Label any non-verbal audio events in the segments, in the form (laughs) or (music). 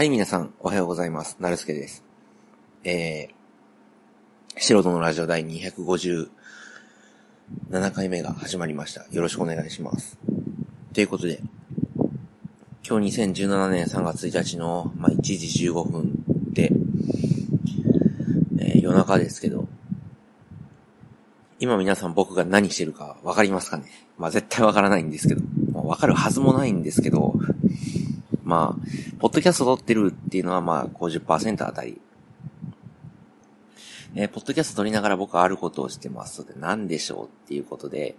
はい、皆さん、おはようございます。なるすけです。えー、素人のラジオ第257回目が始まりました。よろしくお願いします。ということで、今日2017年3月1日の、まあ、1時15分で、えー夜中ですけど、今皆さん僕が何してるかわかりますかね？まあ絶対わからないんですけど、まあわかるはずもないんですけど、まあ、ポッドキャスト撮ってるっていうのはまあ50%あたり。えーポッドキャスト撮りながら僕はあることをしてますので、何でしょうっていうことで、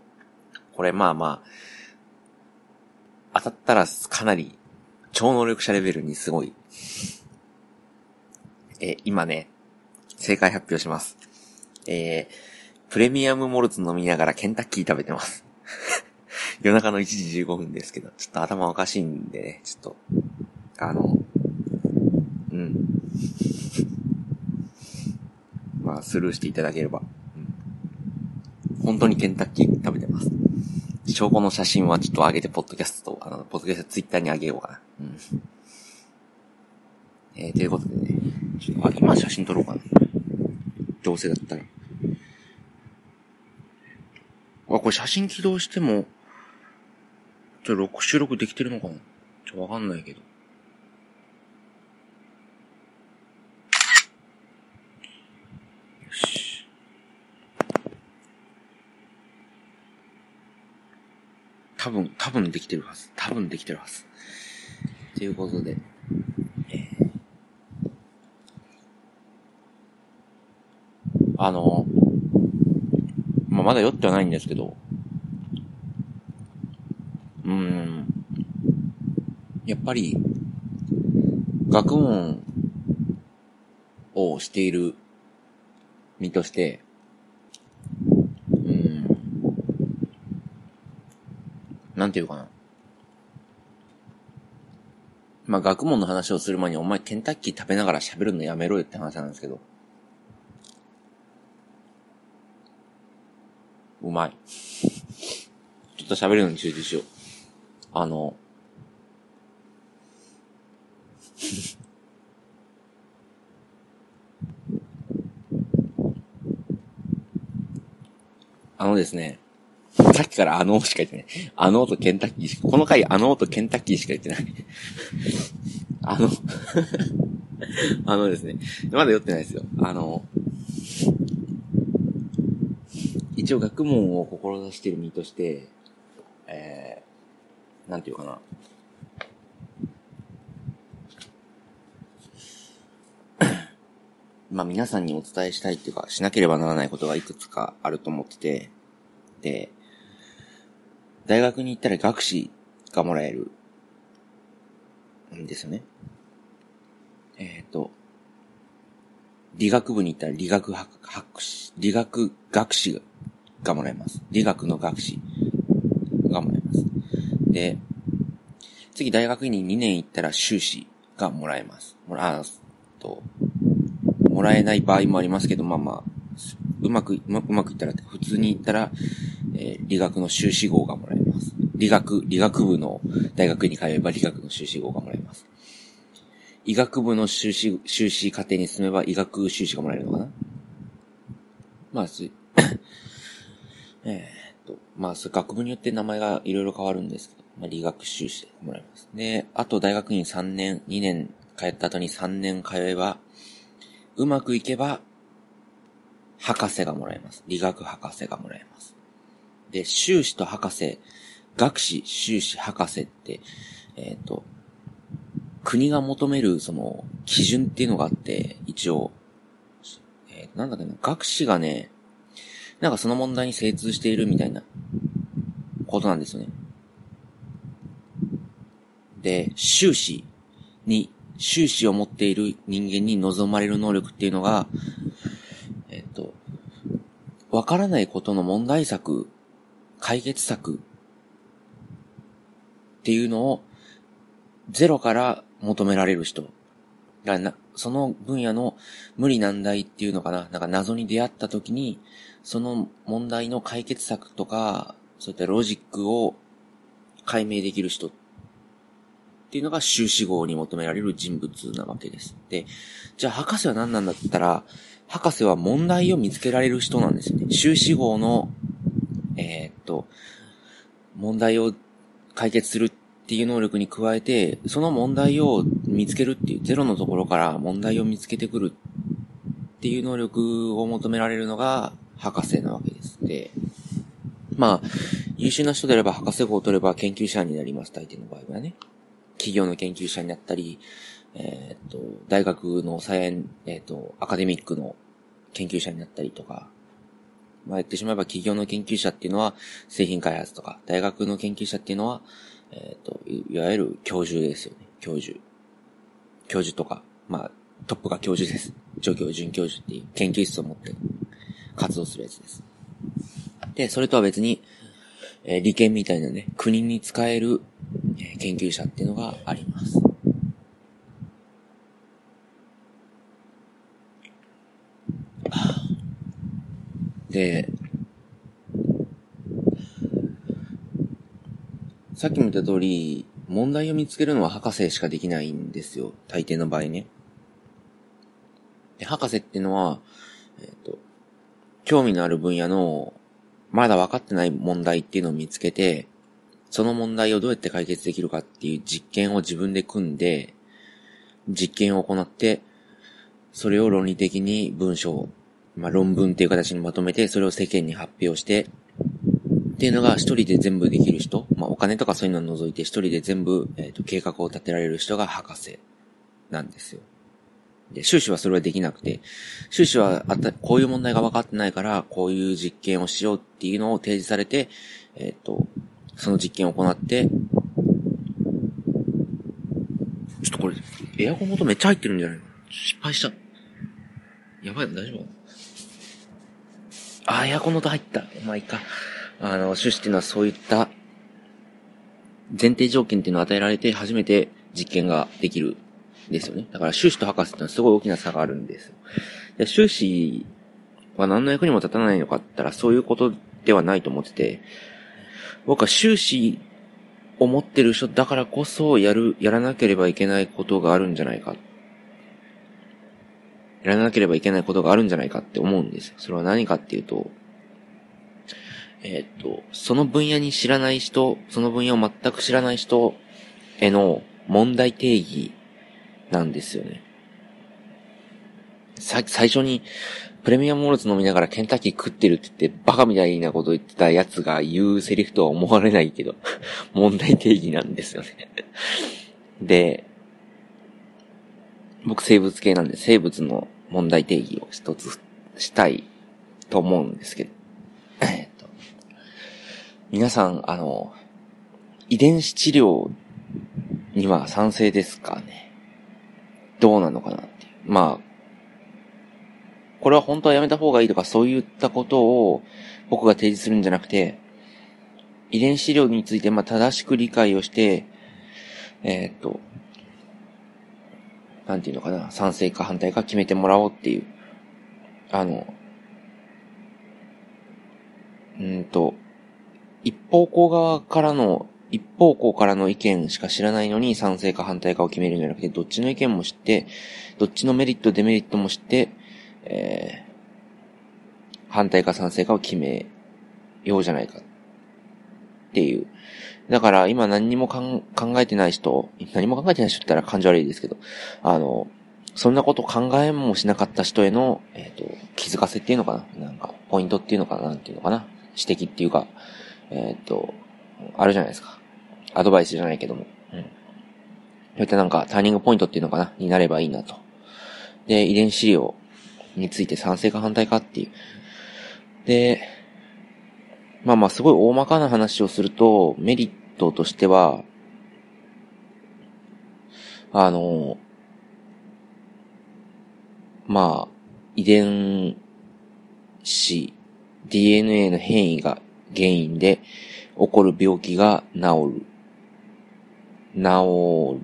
これまあまあ、当たったらかなり超能力者レベルにすごい。えー今ね、正解発表します。えープレミアムモルツ飲みながらケンタッキー食べてます。夜中の1時15分ですけど、ちょっと頭おかしいんでね、ちょっと、あの、うん。(laughs) まあ、スルーしていただければ。うん本当にケンタッキー食べてます。証拠の写真はちょっと上げて、ポッドキャストと、あの、ポッドキャストツイッターに上げようかな。うん。えー、ということでね、ちょっと、あ、今写真撮ろうかな。どうせだったら。あ、これ写真起動しても、ちょ、録、収録できてるのかな？ちょ、わかんないけど。よし。多分、多分できてるはず。多分できてるはず。ということで、えーあの、まあ、まだ酔ってはないんですけど、うーん、やっぱり、学問をしている身として、うん、なんていうかな。まあ、学問の話をする前に、お前ケンタッキー食べながら喋るのやめろよって話なんですけど、うまい。ちょっと喋るのに集中しよう。あの、のですね、さっきからあのしか言ってない。あのとケンタッキーしか、この回あのとケンタッキーしか言ってない。あの、あのですね、まだ酔ってないですよ。あの、一応学問を志している身として、えー、なんていうかな。まあ皆さんにお伝えしたいっていうか、しなければならないことがいくつかあると思ってて、で、大学に行ったら学士がもらえるんですよね。えっ、と、理学部に行ったら理学博博士、理学学士がもらえます。理学の学士がもらえます。で、次大学に2年行ったら修士がもらえます。もら、あと、もらえない場合もありますけど、まあまあ、うまく、うまうまくいったら、普通に行ったら、えー理学の修士号がもらえます。理学、理学部の大学に通えば理学の修士号がもらえます。医学部の修士、修士課程に進めば医学修士がもらえるのかな？まあ、す、(coughs) えっと、まあ、学部によって名前がいろいろ変わるんですけど、まあ、理学修士でもらえます。で、あと大学院3年、2年通った後に3年通えば、うまくいけば、博士がもらえます。理学博士がもらえます。で、修士と博士、学士、修士、博士って、えっ、と、国が求める、その、基準っていうのがあって、一応、えーなんだっけな、学士がね、なんかその問題に精通しているみたいな、ことなんですよね。で、修士に、修士を持っている人間に望まれる能力っていうのが、わからないことの問題策、解決策っていうのをゼロから求められる人。がな、その分野の無理難題っていうのかな。なんか謎に出会った時に、その問題の解決策とか、そういったロジックを解明できる人っっていうのが修士号に求められる人物なわけです。で、じゃあ博士は何なんだったら、博士は問題を見つけられる人なんですよね。修士号の、えー、っと、問題を解決するっていう能力に加えて、その問題を見つけるっていう、ゼロのところから問題を見つけてくるっていう能力を求められるのが博士なわけです。で、まあ、優秀な人であれば博士号を取れば研究者になります、大抵の場合はね。企業の研究者になったり、えっ、と、大学のサイエン、えっ、と、アカデミックの研究者になったりとか、まあ言ってしまえば企業の研究者っていうのは製品開発とか、大学の研究者っていうのは、えっ、と、いわゆる教授ですよね。教授。教授とか、まあ、トップが教授です。助教、准教授っていう研究室を持って活動するやつです。で、それとは別に、えー、利権みたいなね、国に使える、え、研究者っていうのがあります。(sighs) で、さっきも言った通り、問題を見つけるのは博士しかできないんですよ。大抵の場合ね。で、博士っていうのは、えっ、ー、と、興味のある分野の、まだ分かってない問題っていうのを見つけて、その問題をどうやって解決できるかっていう実験を自分で組んで、実験を行って、それを論理的に文章まあ、論文っていう形にまとめて、それを世間に発表して、っていうのが一人で全部できる人、まあ、お金とかそういうのを除いて一人で全部、えっ、ー、と、計画を立てられる人が博士なんですよ。で、修士はそれはできなくて、修士はあった、こういう問題が分かってないから、こういう実験をしようっていうのを提示されて、えっ、ー、と、その実験を行って、ちょっとこれ、エアコンの音めっちゃ入ってるんじゃないの？失敗した。やばい大丈夫あ、エアコンの音入った。まあいいか。あの、趣旨っていうのはそういった前提条件っていうのを与えられて初めて実験ができるんですよね。だから修士と博士っていうのはすごい大きな差があるんですよ。で修士は何の役にも立たないのかって言ったらそういうことではないと思ってて、僕は修士を持ってる人だからこそやる、やらなければいけないことがあるんじゃないかやらなければいけないことがあるんじゃないかって思うんです。それは何かっていうと、えっ、と、その分野に知らない人、その分野を全く知らない人への問題定義なんですよね。さ、最初にプレミアムモルツ飲みながらケンタッキー食ってるって言ってバカみたいなこと言ってたやつが言うセリフとは思われないけど、(laughs) 問題定義なんですよねで、僕生物系なんで生物の問題定義を一つしたいと思うんですけど。えっと、皆さん、あの、遺伝子治療には賛成ですかね？どうなのかなって。まあ、これは本当はやめた方がいいとかそういったことを僕が提示するんじゃなくて、遺伝子治療についてまあ正しく理解をして、えー、っと、なんていうのかな、賛成か反対か決めてもらおうっていう、あの、うんと、一方向側からの、一方向からの意見しか知らないのに賛成か反対かを決めるんじゃなくて、どっちの意見も知って、どっちのメリット、デメリットも知って、えー、反対か賛成かを決めようじゃないか。っていう、だから今何にも考えてない人、何も考えてない人って言ったら感情悪いですけど、あの、そんなこと考えもしなかった人への、えっ、ー、と、気づかせっていうのかな？なんか、ポイントっていうのかな？なんていうのかな？指摘っていうか、えっ、ー、と、あるじゃないですか。アドバイスじゃないけども。うん。そういったなんか、ターニングポイントっていうのかな？になればいいなと。で、遺伝子量について賛成か反対かっていう。で、まあまあ、すごい大まかな話をすると、メリットとしては、あの、まあ、遺伝子、DNA の変異が原因で起こる病気が治る。治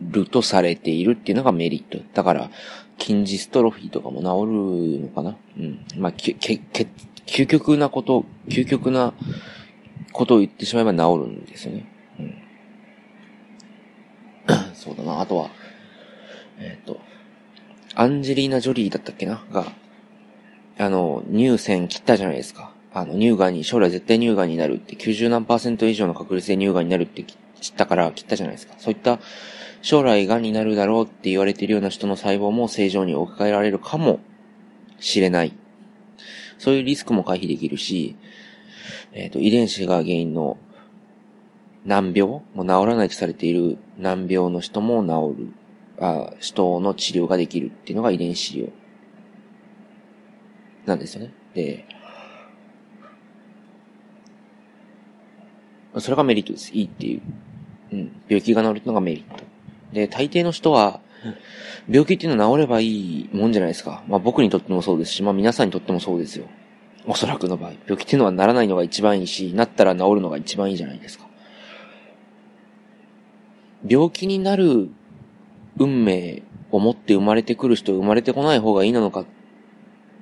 るとされているっていうのがメリット。だから、筋ジストロフィーとかも治るのかな？うん。まあ、け、け、究極なこと、究極なことを言ってしまえば治るんですよね。うん。(coughs) そうだな。あとは、えっ、と、アンジェリーナ・ジョリーだったっけな？が、あの、乳腺切ったじゃないですか。あの、乳がんに、将来絶対乳がんになるって、90何パーセント以上の確率で乳がんになるって知ったから切ったじゃないですか。そういった将来癌になるだろうって言われているような人の細胞も正常に置き換えられるかもしれない。そういうリスクも回避できるし、えっ、ー、と、遺伝子が原因の難病もう治らないとされている難病の人も治る、あ人の治療ができるっていうのが遺伝子治療なんですよね。で、それがメリットです。いいっていう。うん。病気が治るっていうのがメリット。で、大抵の人は、(laughs) 病気っていうのは治ればいいもんじゃないですか。まあ僕にとってもそうですし、まあ皆さんにとってもそうですよ。おそらくの場合。病気っていうのはならないのが一番いいし、なったら治るのが一番いいじゃないですか。病気になる運命を持って生まれてくる人、生まれてこない方がいいなのかっ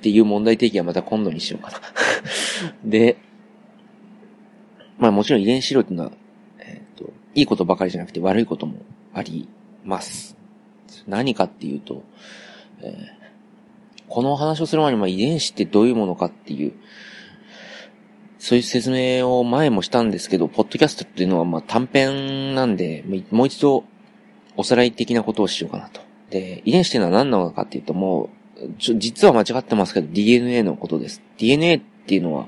ていう問題提起はまた今度にしようかな (laughs) で、まあもちろん遺伝子量っていうのは、えっ、ー、と、いいことばかりじゃなくて悪いこともあります。何かっていうと、えー、この話をする前に、まあ、遺伝子ってどういうものかっていう、そういう説明を前もしたんですけど、ポッドキャストっていうのはまあ短編なんで、もう一度おさらい的なことをしようかなと。で、遺伝子っていうのは何なのかっていうと、もう、実は間違ってますけど、DNA のことです。DNA っていうのは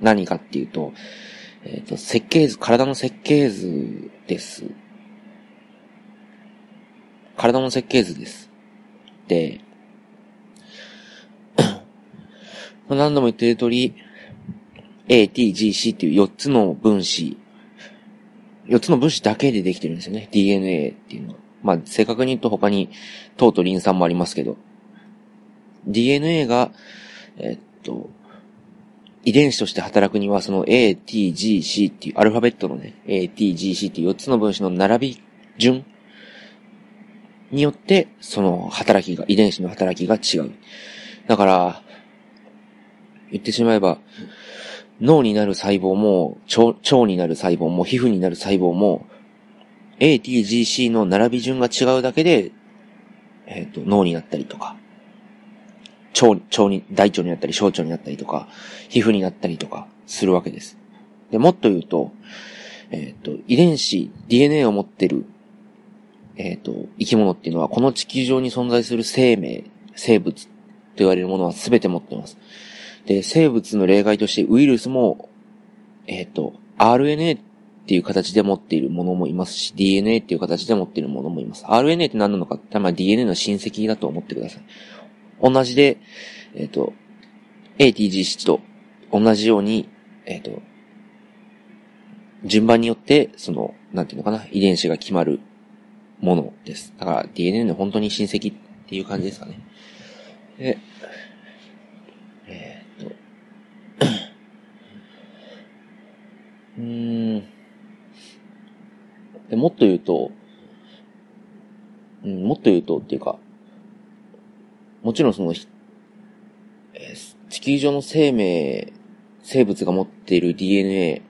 何かっていうと、えっ、ー、と、設計図、体の設計図です。体の設計図です。で、何度も言ってる通り、A, T, G, C っていう4つの分子、4つの分子だけでできてるんですよね。DNA っていうのは。まあ、正確に言うと他に糖とリン酸もありますけど、DNA が、えっと、遺伝子として働くには、その A, T, G, C っていうアルファベットのね、A, T, G, C っていう4つの分子の並び順によって、その働きが、遺伝子の働きが違う。だから、言ってしまえば、脳になる細胞も、腸、腸になる細胞も、皮膚になる細胞も、ATGC の並び順が違うだけで、えっ、ー、と、脳になったりとか、腸、腸に、大腸になったり、小腸になったりとか、皮膚になったりとか、するわけです。で、もっと言うと、えっ、ー、と、遺伝子、DNA を持ってるえっ、ー、と、生き物っていうのは、この地球上に存在する生命、生物と言われるものは全て持ってます。で、生物の例外としてウイルスも、えっ、ー、と、RNA っていう形で持っているものもいますし、DNA っていう形で持っているものもいます。RNA って何なのかって、まあ DNA の親戚だと思ってください。同じで、えっ、ー、と、ATG7 と同じように、えっ、と、順番によって、その、なんていうのかな、遺伝子が決まるものです。だから DNA の本当に親戚っていう感じですかね。で、えー、っと、(coughs) うーん。で、もっと言うと、うん、もっと言うとっていうか、もちろんその、えー、地球上の生命、生物が持っている DNA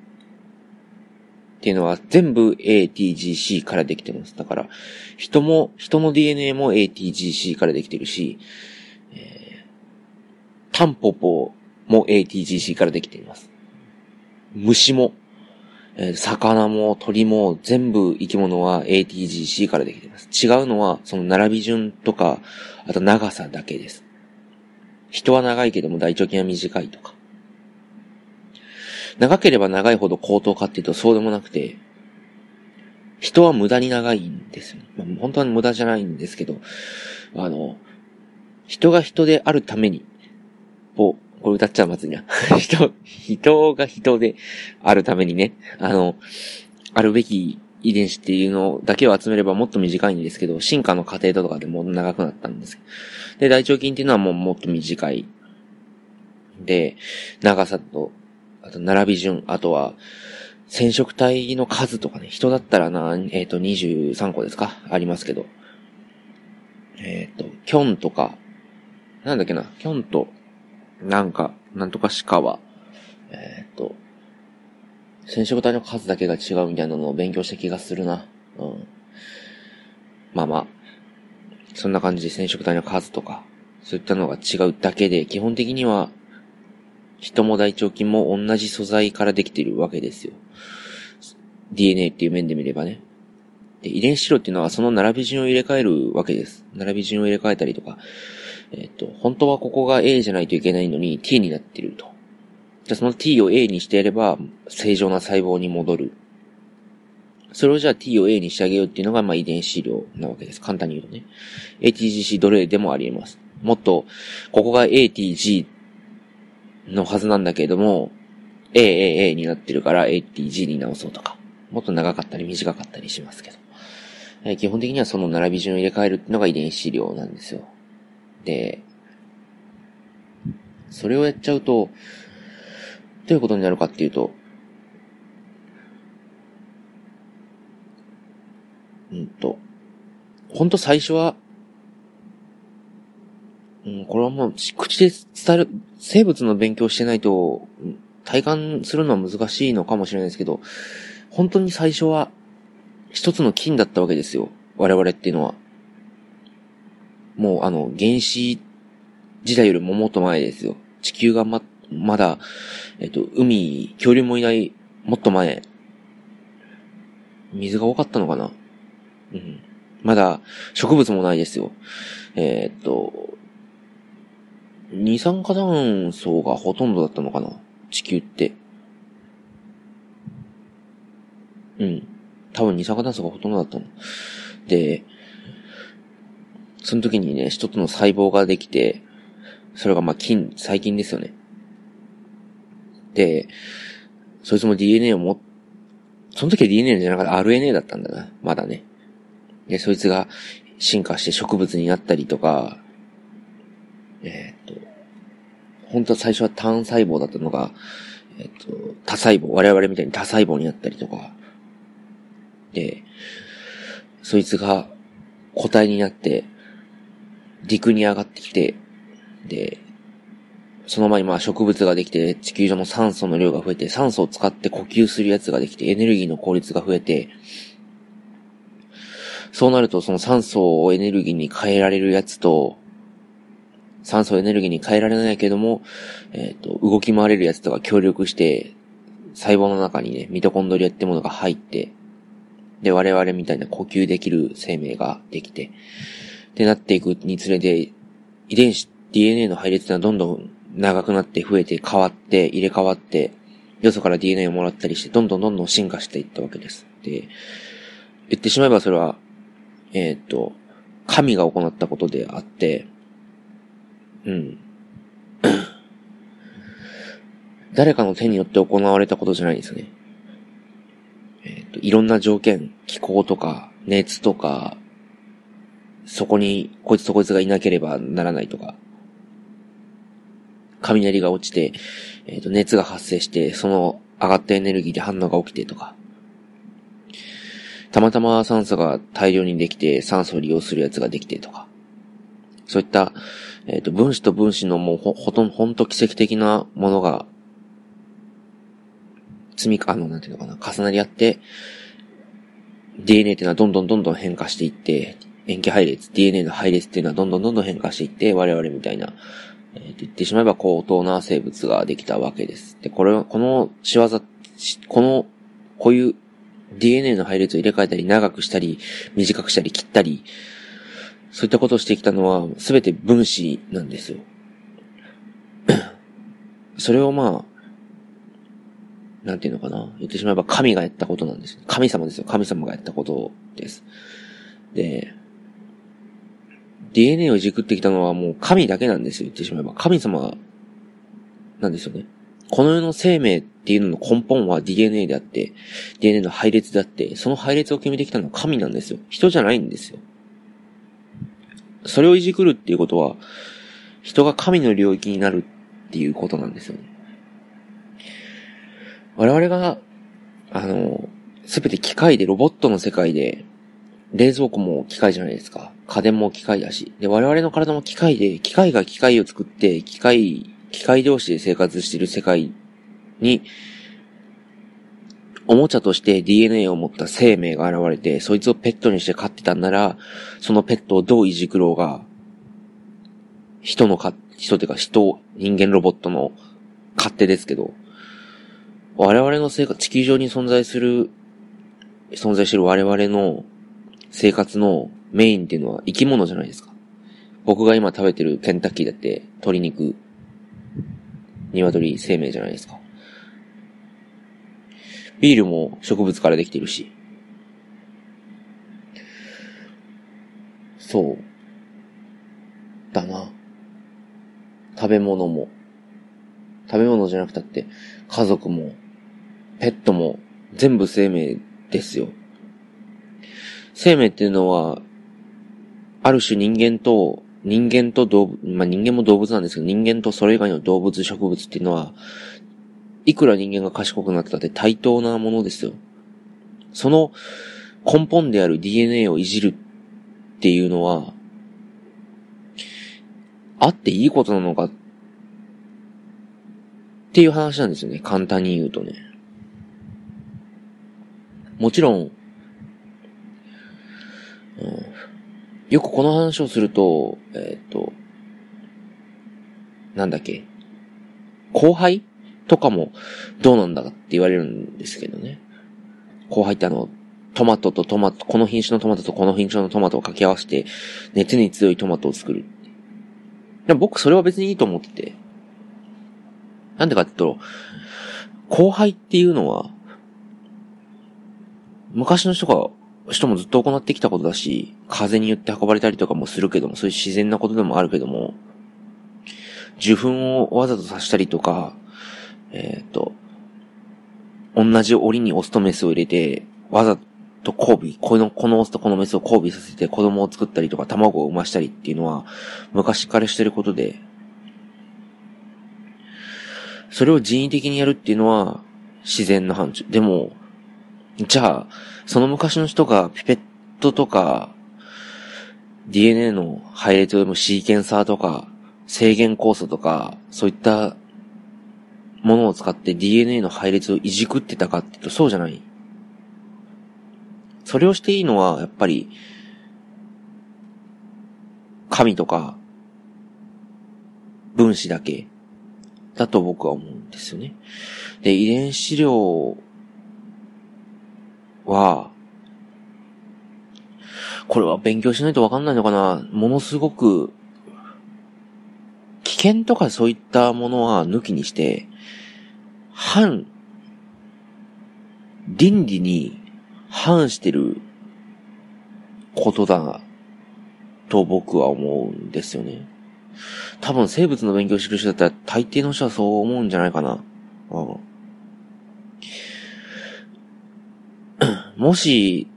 っていうのは全部 ATGC からできてます。だから、人も、人の DNA も ATGC からできてるし、えー、タンポポも ATGC からできています。虫も、え、魚も鳥も全部生き物は ATGC からできています。違うのは、その並び順とか、あと長さだけです。人は長いけども大腸筋は短いとか。長ければ長いほど高等かっていうとそうでもなくて、人は無駄に長いんですよ、まあ、本当は無駄じゃないんですけど、あの、人が人であるために、を、これ歌っちゃうまずいな。(laughs) 人、人が人であるためにね、あの、あるべき遺伝子っていうのだけを集めればもっと短いんですけど、進化の過程とかでも長くなったんです。で、大腸筋っていうのはもうもっと短い。で、長さとあと、並び順、あとは、染色体の数とかね、人だったらな、えっ、ー、と、23個ですか？ありますけど。えっ、ー、と、キョンとか、なんだっけな、キョンと、なんか、なんとかしかは、えっ、ー、と、染色体の数だけが違うみたいなのを勉強した気がするな。うん。まあまあ、そんな感じで染色体の数とか、そういったのが違うだけで、基本的には、人も大腸菌も同じ素材からできているわけですよ。DNA っていう面で見ればね。で、遺伝子量っていうのはその並び順を入れ替えるわけです。並び順を入れ替えたりとか、えっ、と、本当はここが A じゃないといけないのに T になっていると。じゃその T を A にしてやれば正常な細胞に戻る。それをじゃあ T を A にしてあげようっていうのがまあ遺伝子量なわけです。簡単に言うとね。ATGC どれでもあり得ます。もっと、ここが ATG のはずなんだけれども、AAA になってるから ATG に直そうとか。もっと長かったり短かったりしますけど。えー、基本的にはその並び順を入れ替えるっていうのが遺伝子量なんですよ。で、それをやっちゃうと、どういうことになるかっていうと、うんと、ほんと最初は、うん、これはもう口で伝える、生物の勉強してないと、体感するのは難しいのかもしれないですけど、本当に最初は一つの菌だったわけですよ。我々っていうのは。もうあの、原始時代よりももっと前ですよ。地球がま、まだ、えっと、海、恐竜もいない、もっと前。水が多かったのかな？うん。まだ、植物もないですよ。えー、っと、二酸化炭素がほとんどだったのかな？地球って。うん。多分二酸化炭素がほとんどだったの。で、その時にね、一つの細胞ができて、それがまあ菌、細菌ですよね。で、そいつも DNA をも、その時は DNA じゃなかった RNA だったんだな。まだね。で、そいつが進化して植物になったりとか、えー、本当は最初は単細胞だったのが、え、っと、多細胞、我々みたいに多細胞になったりとか、で、そいつが個体になって、陸に上がってきて、で、その前にまあ植物ができて、地球上の酸素の量が増えて、酸素を使って呼吸するやつができて、エネルギーの効率が増えて、そうなるとその酸素をエネルギーに変えられるやつと、酸素エネルギーに変えられないけども、えっ、と、動き回れるやつとか協力して、細胞の中にね、ミトコンドリアってものが入って、で、我々みたいな呼吸できる生命ができて、ってなっていくにつれて、遺伝子、DNA の配列がどんどん長くなって増えて変わって入れ替わって、よそから DNA をもらったりして、どんどんどんどん進化していったわけです。で、言ってしまえばそれは、えっ、ー、と、神が行ったことであって、うん。(coughs) 誰かの手によって行われたことじゃないんですね。えっ、ー、と、いろんな条件、気候とか、熱とか、そこに、こいつとこいつがいなければならないとか、雷が落ちて、えっ、ー、と、熱が発生して、その上がったエネルギーで反応が起きてとか、たまたま酸素が大量にできて、酸素を利用するやつができてとか、そういった、えっ、ー、と、分子と分子のもうほ、ほとんど、ほんと奇跡的なものが積み、あの、なんていうのかな、重なり合って、DNA っていうのはどんどんどんどん変化していって、塩基配列、DNA の配列っていうのはどんどんどんどん変化していって、我々みたいな、えっー、言ってしまえば高等な生物ができたわけです。で、これは、この仕業、この、こういう DNA の配列を入れ替えたり、長くしたり、短くしたり、切ったり、そういったことをしてきたのは、すべて分子なんですよ。(clears throat) それをまあ、なんていうのかな。言ってしまえば神がやったことなんです。神様ですよ。神様がやったことです。で、DNA をじくってきたのはもう神だけなんですよ。言ってしまえば。神様なんですよね。この世の生命っていうのの根本は DNA であって、DNA の配列であって、その配列を決めてきたのは神なんですよ。人じゃないんですよ。それをいじくるっていうことは、人が神の領域になるっていうことなんですよね。我々が、あの、すべて機械で、ロボットの世界で、冷蔵庫も機械じゃないですか。家電も機械だし。で、我々の体も機械で、機械が機械を作って、機械、機械同士で生活している世界に、おもちゃとして DNA を持った生命が現れて、そいつをペットにして飼ってたんなら、そのペットをどういじくろうが、人のか、人っていうか人、人間ロボットの勝手ですけど、我々の生活、地球上に存在する、存在してる我々の生活のメインっていうのは生き物じゃないですか。僕が今食べてるケンタッキーだって鶏肉、鶏生命じゃないですか。ビールも植物からできてるし。そう。だな。食べ物も。食べ物じゃなくたって、家族も、ペットも、全部生命ですよ。生命っていうのは、ある種人間と、人間と動物、まあ、人間も動物なんですけど、人間とそれ以外の動物、植物っていうのは、いくら人間が賢くなってたって対等なものですよ。その根本である DNA をいじるっていうのは、あっていいことなのかっていう話なんですよね。簡単に言うとね。もちろん、うん、よくこの話をすると、えっ、と、なんだっけ、後輩？とかもどうなんだかって言われるんですけどね。後輩ってあの、トマトとトマト、この品種のトマトとこの品種のトマトを掛け合わせて、熱に強いトマトを作る。でも僕それは別にいいと思ってて。なんでかって言うと、後輩っていうのは、昔の人が、人もずっと行ってきたことだし、風によって運ばれたりとかもするけども、そういう自然なことでもあるけども、受粉をわざとさしたりとか、えっ、ー、と、同じ檻にオスとメスを入れて、わざと交尾、この、このオスとこのメスを交尾させて子供を作ったりとか卵を産ましたりっていうのは、昔からしてることで、それを人為的にやるっていうのは、自然な範疇。でも、じゃあ、その昔の人がピペットとか、DNA の配列を読むシーケンサーとか、制限酵素とか、そういったものを使って DNA の配列をいじくってたかってとそうじゃない。それをしていいのは、やっぱり、神とか、分子だけ、だと僕は思うんですよね。で、遺伝子量は、これは勉強しないとわかんないのかなものすごく、危険とかそういったものは抜きにして、反、倫理に反してることだと僕は思うんですよね。多分生物の勉強してる人だったら大抵の人はそう思うんじゃないかな。うん、もし、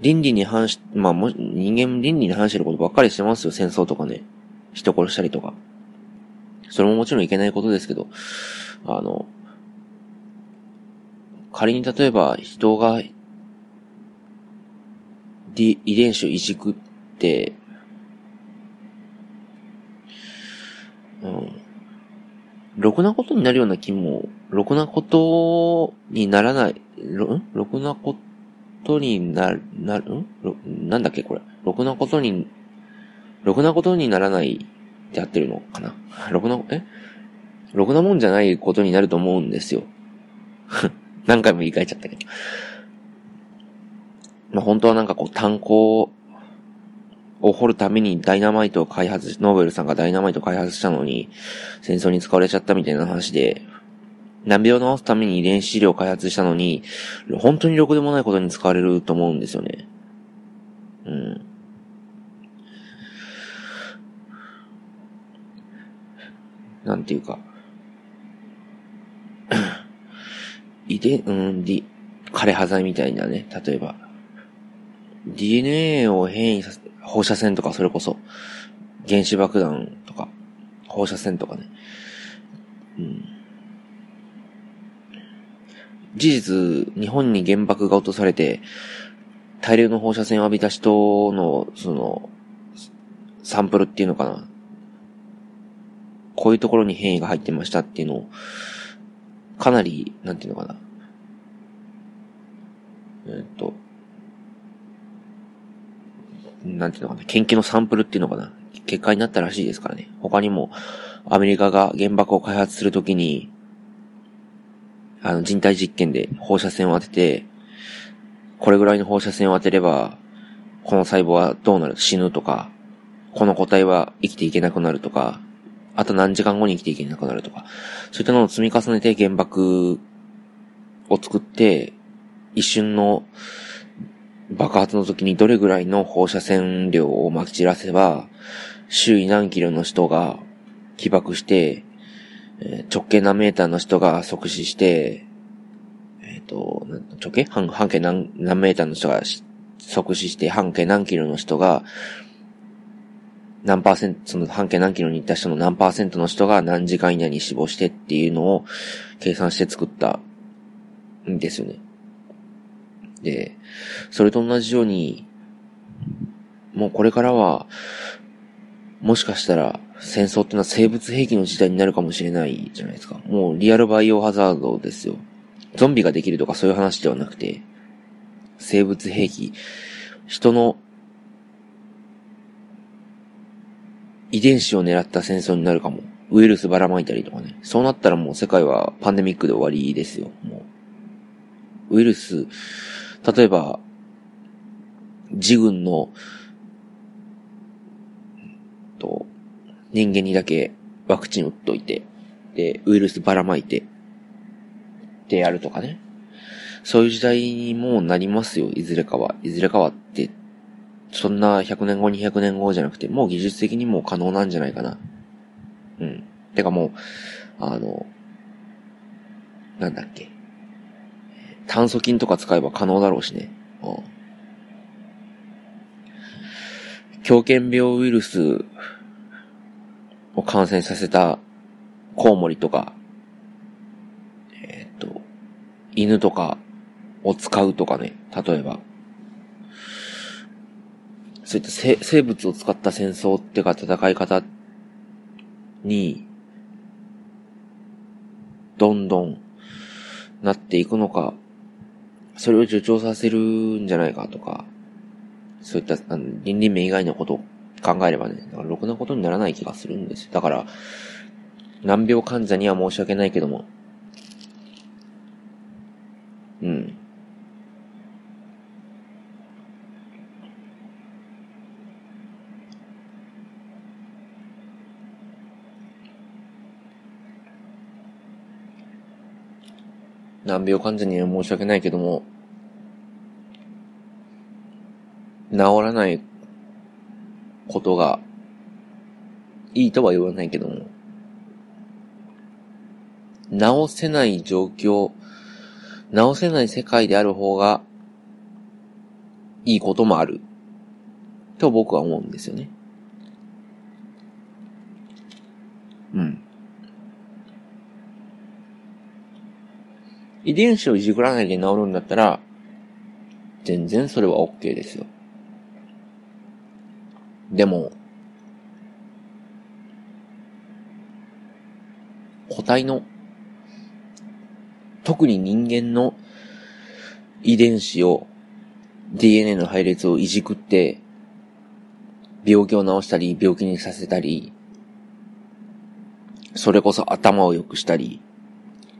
倫理に反し、まあも、人間倫理に反してることばっかりしてますよ。戦争とかね。人殺したりとか。それももちろんいけないことですけど、あの、仮に例えば人が、遺伝子をいじくって、うん、ろくなことになるような気も、ろくなことにならない、ろ、ん？ろくなことにな、なる、ん？なんだっけこれ。ろくなことに、ろくなことにならないってやってるのかな？ろくな、え？ろくなもんじゃないことになると思うんですよ。(laughs) 何回も言い換えちゃったけど。まあ、本当はなんかこう炭鉱を掘るためにダイナマイトを開発しノーベルさんがダイナマイトを開発したのに、戦争に使われちゃったみたいな話で、難病を治すために遺伝子治療を開発したのに、本当にろくでもないことに使われると思うんですよね。うん。なんていうか。遺伝、うん、D、枯れ葉剤みたいなね、例えば。DNA を変異させ、放射線とかそれこそ、原子爆弾とか、放射線とかね。うん。事実、日本に原爆が落とされて、大量の放射線を浴びた人の、その、サンプルっていうのかな。こういうところに変異が入ってましたっていうのを、かなり、なんていうのかな。えっと、なんていうのかな、研究のサンプルっていうのかな、結果になったらしいですからね。他にも、アメリカが原爆を開発するときに、あの、人体実験で放射線を当てて、これぐらいの放射線を当てれば、この細胞はどうなる？死ぬとか、この個体は生きていけなくなるとか、あと何時間後に生きていけなくなるとか、そういったのを積み重ねて原爆を作って、一瞬の爆発の時にどれぐらいの放射線量を撒き散らせば、周囲何キロの人が起爆して、直径何メーターの人が即死して、えっ、ー、と、直径？半半径何何メーターの人が即死して、半径何キロの人が、何パーセント、その半径何キロに行った人の何パーセントの人が何時間以内に死亡してっていうのを計算して作ったんですよね。で、それと同じように、もうこれからは、もしかしたら戦争ってのは生物兵器の時代になるかもしれないじゃないですか。もうリアルバイオハザードですよ。ゾンビができるとかそういう話ではなくて、生物兵器、人の遺伝子を狙った戦争になるかも。ウイルスばらまいたりとかね。そうなったらもう世界はパンデミックで終わりですよ。もう。ウイルス、例えば、自軍の、と、人間にだけワクチン打っといて、で、ウイルスばらまいて、でやるとかね。そういう時代にもうなりますよ、いずれかは。いずれかはって、そんな100年後、200年後じゃなくて、もう技術的にも可能なんじゃないかな。うん。てかもう、あの、なんだっけ。炭疽菌とか使えば可能だろうしね。うん。狂犬病ウイルスを感染させたコウモリとか、えっ、と、犬とかを使うとかね、例えば。そういった生物を使った戦争っていうか戦い方に、どんどんなっていくのか、それを助長させるんじゃないかとか、そういったあの倫理面以外のことを考えればね、だからろくなことにならない気がするんですよ。だから、難病患者には申し訳ないけども、難病患者には申し訳ないけども、治らないことがいいとは言わないけども、治せない状況、治せない世界である方がいいこともある。と僕は思うんですよね。うん。遺伝子をいじくらないで治るんだったら、全然それは OK ですよ。でも、個体の、特に人間の遺伝子を DNA の配列をいじくって、病気を治したり、病気にさせたり、それこそ頭を良くしたり、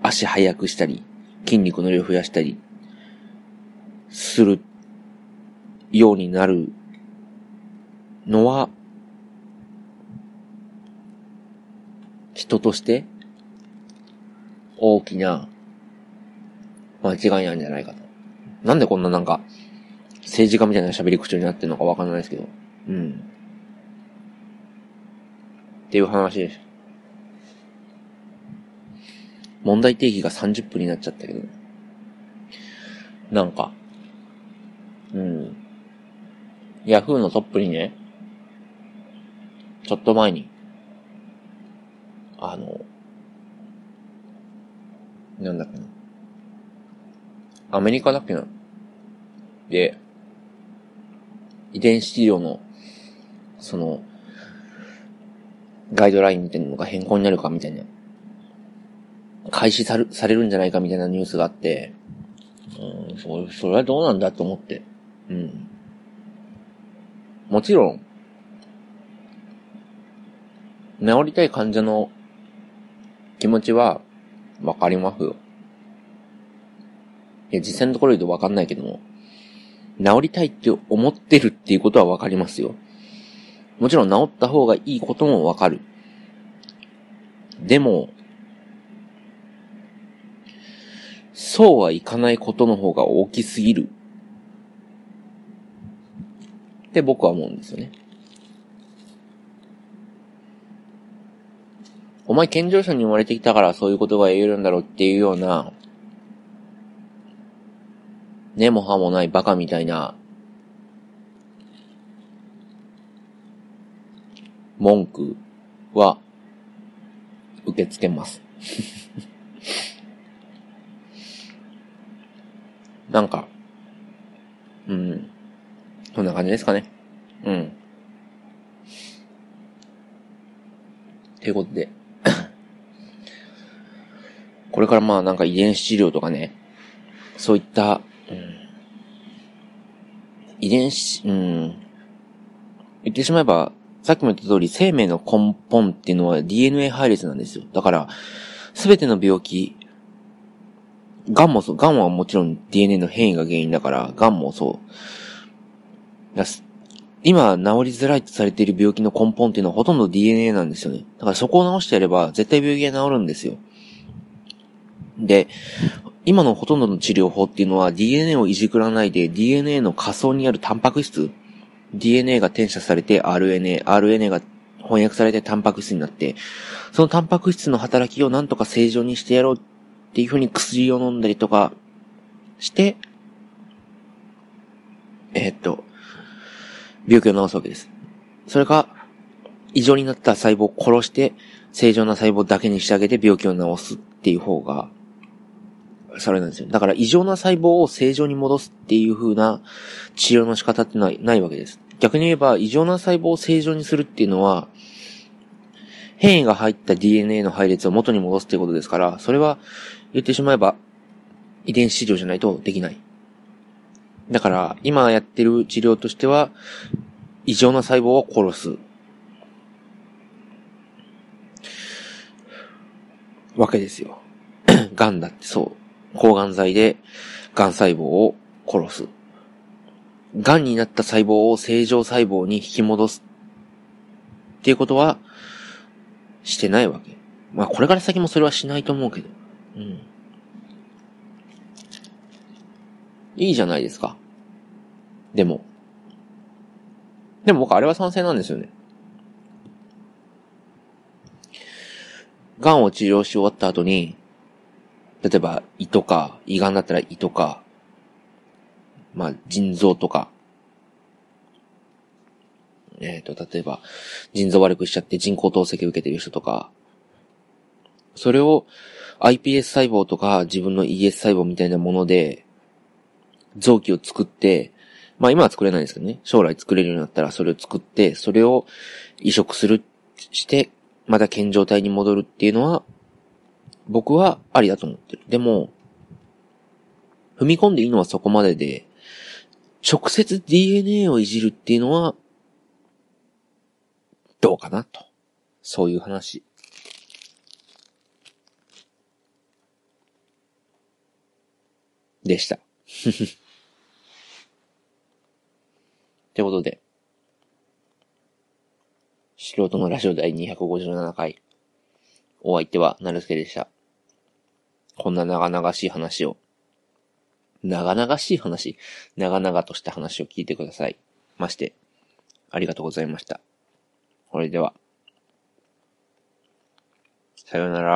足速くしたり、筋肉の量を増やしたり、するようになるのは、人として大きな間違いなんじゃないかと。なんでこんななんか政治家みたいな喋り口調になってるのかわかんないですけど。うん。っていう話です。問題提起が30分になっちゃったけど。なんか、うん。ヤフーのトップにね、ちょっと前に、あの、なんだっけな。アメリカだっけな。で、遺伝子治療の、その、ガイドラインみたいなのが変更になるかみたいな開始さるされるんじゃないかみたいなニュースがあって、うん、そ、それはどうなんだと思って。うん。もちろん、治りたい患者の気持ちはわかりますよ。いや、実際のところ言うとわかんないけども、治りたいって思ってるっていうことはわかりますよ。もちろん治った方がいいこともわかる。でも、そうはいかないことの方が大きすぎる。って僕は思うんですよね。お前健常者に生まれてきたからそういうことが言えるんだろうっていうような、根も葉もないバカみたいな、文句は受け付けます。(laughs) なんか、うん。そんな感じですかね。うん。ということで。(coughs) これからまあなんか遺伝子治療とかね、そういった、うん、遺伝子、うん、言ってしまえば、さっきも言った通り生命の根本っていうのは DNA 配列なんですよ。だから、すべての病気、癌もそう、癌はもちろん DNA の変異が原因だから、癌もそう。今、治りづらいとされている病気の根本っていうのはほとんど DNA なんですよね。だからそこを直してやれば、絶対病気が治るんですよ。で、今のほとんどの治療法っていうのは DNA をいじくらないで DNA の仮想にあるタンパク質、DNA が転写されて RNA、RNA が翻訳されてタンパク質になって、そのタンパク質の働きをなんとか正常にしてやろうっっていうふうに薬を飲んだりとかして、え、っと、病気を治すわけです。それが、異常になった細胞を殺して、正常な細胞だけにしてあげて病気を治すっていう方が、それなんですよ。だから異常な細胞を正常に戻すっていう風な治療の仕方ってのはないわけです。逆に言えば、異常な細胞を正常にするっていうのは、変異が入った DNA の配列を元に戻すっていうことですから、それは言ってしまえば遺伝子治療じゃないとできない。だから、今やってる治療としては、異常な細胞を殺す。わけですよ。(clears throat) 癌だってそう。抗がん剤で癌細胞を殺す。癌になった細胞を正常細胞に引き戻す。っていうことは、してないわけ。まあこれから先もそれはしないと思うけど。うん。いいじゃないですか。でも。でも僕あれは賛成なんですよね。癌を治療し終わった後に、例えば胃とか、胃がんだったら胃とか、まあ腎臓とか、えっ、ー、と、例えば、腎臓悪くしちゃって人工透析受けてる人とか、それを iPS 細胞とか自分の ES 細胞みたいなもので、臓器を作って、まあ今は作れないですけどね、将来作れるようになったらそれを作って、それを移植する、して、また健状態に戻るっていうのは、僕はありだと思ってる。でも、踏み込んでいいのはそこまでで、直接 DNA をいじるっていうのは、どうかなと。そういう話。でした。(laughs) ってことで、素人のラジオ第257回。お相手は、なるすけでした。こんな長々しい話を、長々しい話、長々とした話を聞いてください。まして、ありがとうございました。それでは、さようなら。